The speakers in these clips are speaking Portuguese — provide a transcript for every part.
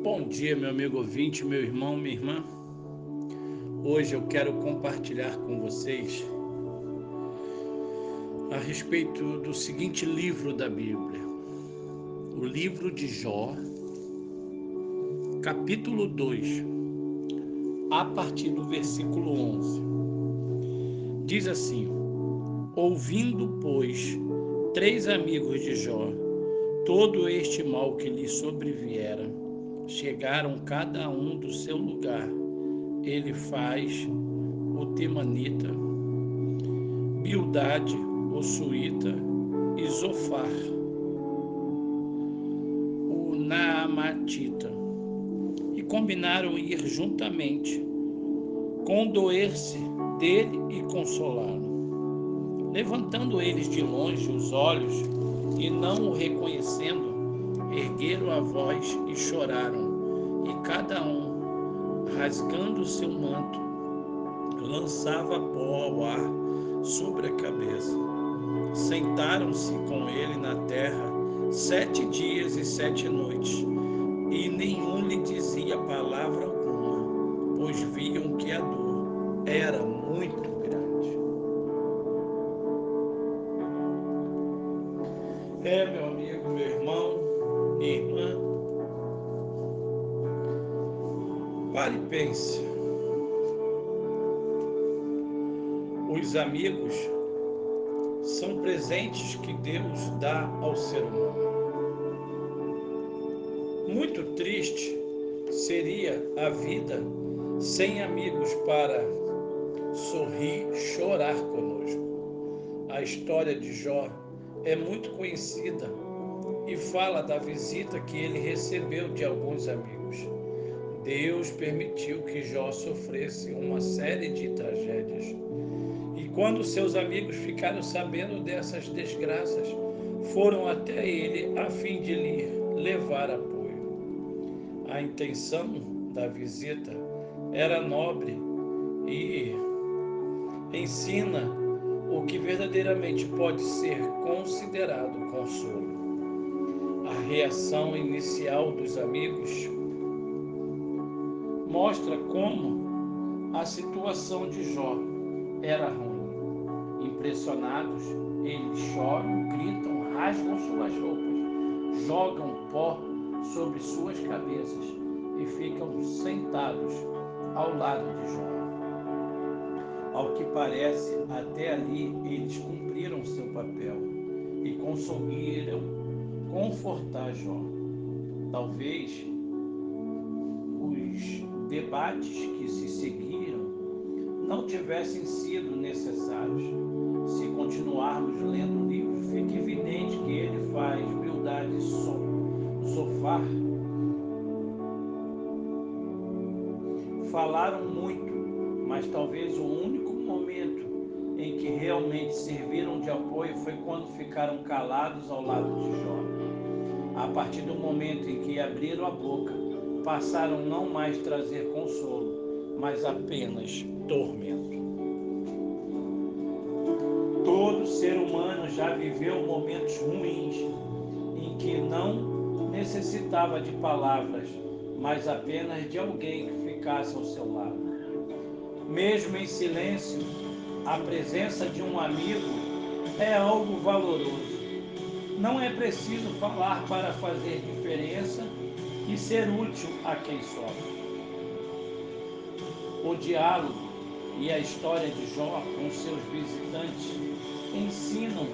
Bom dia, meu amigo ouvinte, meu irmão, minha irmã. Hoje eu quero compartilhar com vocês a respeito do seguinte livro da Bíblia, o livro de Jó, capítulo 2, a partir do versículo 11. Diz assim: Ouvindo, pois, três amigos de Jó, todo este mal que lhe sobreviera, chegaram cada um do seu lugar. Ele faz o Temanita, Bildade, o Suíta e Zofar, o Naamatita, e combinaram ir juntamente, condoer-se dele e consolá-lo. Levantando eles de longe os olhos e não o reconhecendo, ergueram a voz e choraram, e cada um, rasgando seu manto, lançava pó ao ar sobre a cabeça. Sentaram-se com ele na terra sete dias e sete noites, e nenhum lhe dizia palavra alguma, pois viam que a dor era muito grande. É, meu pare e pense. Os amigos são presentes que Deus dá ao ser humano. Muito triste seria a vida sem amigos para sorrir, chorar conosco. A história de Jó é muito conhecida e fala da visita que ele recebeu de alguns amigos. Deus permitiu que Jó sofresse uma série de tragédias. E quando seus amigos ficaram sabendo dessas desgraças, foram até ele a fim de lhe levar apoio. A intenção da visita era nobre e ensina o que verdadeiramente pode ser considerado consolo a reação inicial dos amigos mostra como a situação de Jó era ruim. Impressionados, eles choram, gritam, rasgam suas roupas, jogam pó sobre suas cabeças e ficam sentados ao lado de Jó. Ao que parece, até ali eles cumpriram seu papel e conseguiram confortar Jó. Talvez debates que se seguiram não tivessem sido necessários. Se continuarmos lendo o livro, fica evidente que ele faz humildade sofá. Falaram muito, mas talvez o único momento em que realmente serviram de apoio foi quando ficaram calados ao lado de Jó. A partir do momento em que abriram a boca, passaram não mais trazer consolo, mas apenas tormento. Todo ser humano já viveu momentos ruins em que não necessitava de palavras, mas apenas de alguém que ficasse ao seu lado. Mesmo em silêncio, a presença de um amigo é algo valoroso. Não é preciso falar para fazer diferença e ser útil a quem sofre. O diálogo e a história de Jó com seus visitantes ensinam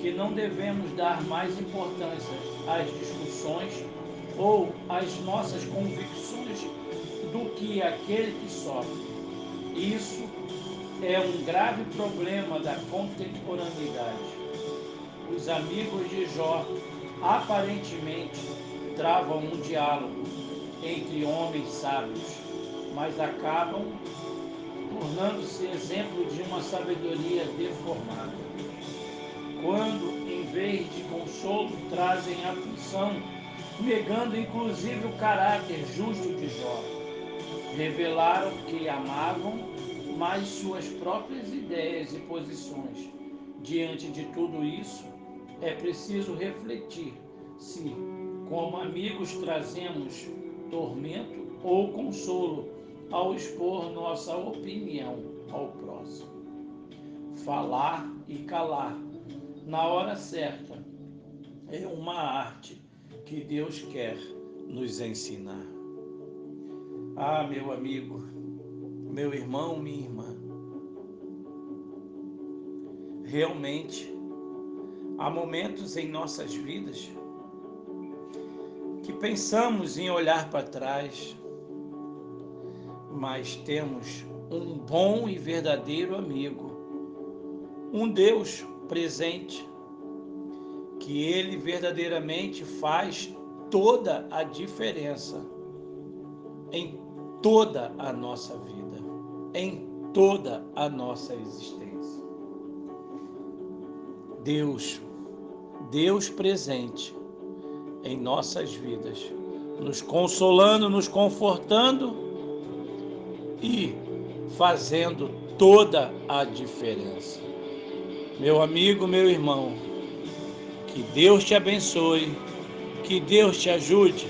que não devemos dar mais importância às discussões ou às nossas convicções do que aquele que sofre. Isso é um grave problema da contemporaneidade. Os amigos de Jó aparentemente travam um diálogo entre homens sábios, mas acabam tornando-se exemplo de uma sabedoria deformada. Quando, em vez de consolo, trazem aflição, negando inclusive o caráter justo de Jó, revelaram que amavam mais suas próprias ideias e posições. Diante de tudo isso, é preciso refletir se, como amigos, trazemos tormento ou consolo ao expor nossa opinião ao próximo. Falar e calar na hora certa é uma arte que Deus quer nos ensinar. Ah, meu amigo, meu irmão, minha irmã, realmente há momentos em nossas vidas que pensamos em olhar para trás, mas temos um bom e verdadeiro amigo, um Deus presente, que ele verdadeiramente faz toda a diferença em toda a nossa vida, em toda a nossa existência. Deus, Deus presente em nossas vidas, nos consolando, nos confortando e fazendo toda a diferença. Meu amigo, meu irmão, que Deus te abençoe, que Deus te ajude